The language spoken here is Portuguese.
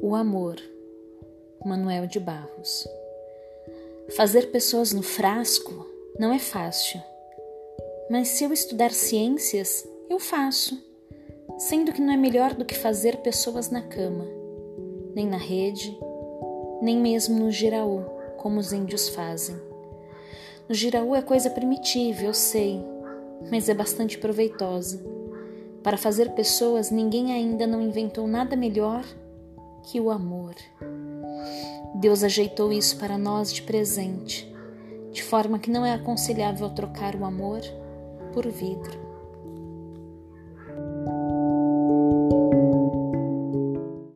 O amor, Manuel de Barros. Fazer pessoas no frasco não é fácil, mas se eu estudar ciências, eu faço, sendo que não é melhor do que fazer pessoas na cama, nem na rede, nem mesmo no giraú, como os índios fazem. No giraú é coisa primitiva, eu sei, mas é bastante proveitosa. Para fazer pessoas, ninguém ainda não inventou nada melhor que o amor. Deus ajeitou isso para nós de presente, de forma que não é aconselhável trocar o amor por vidro.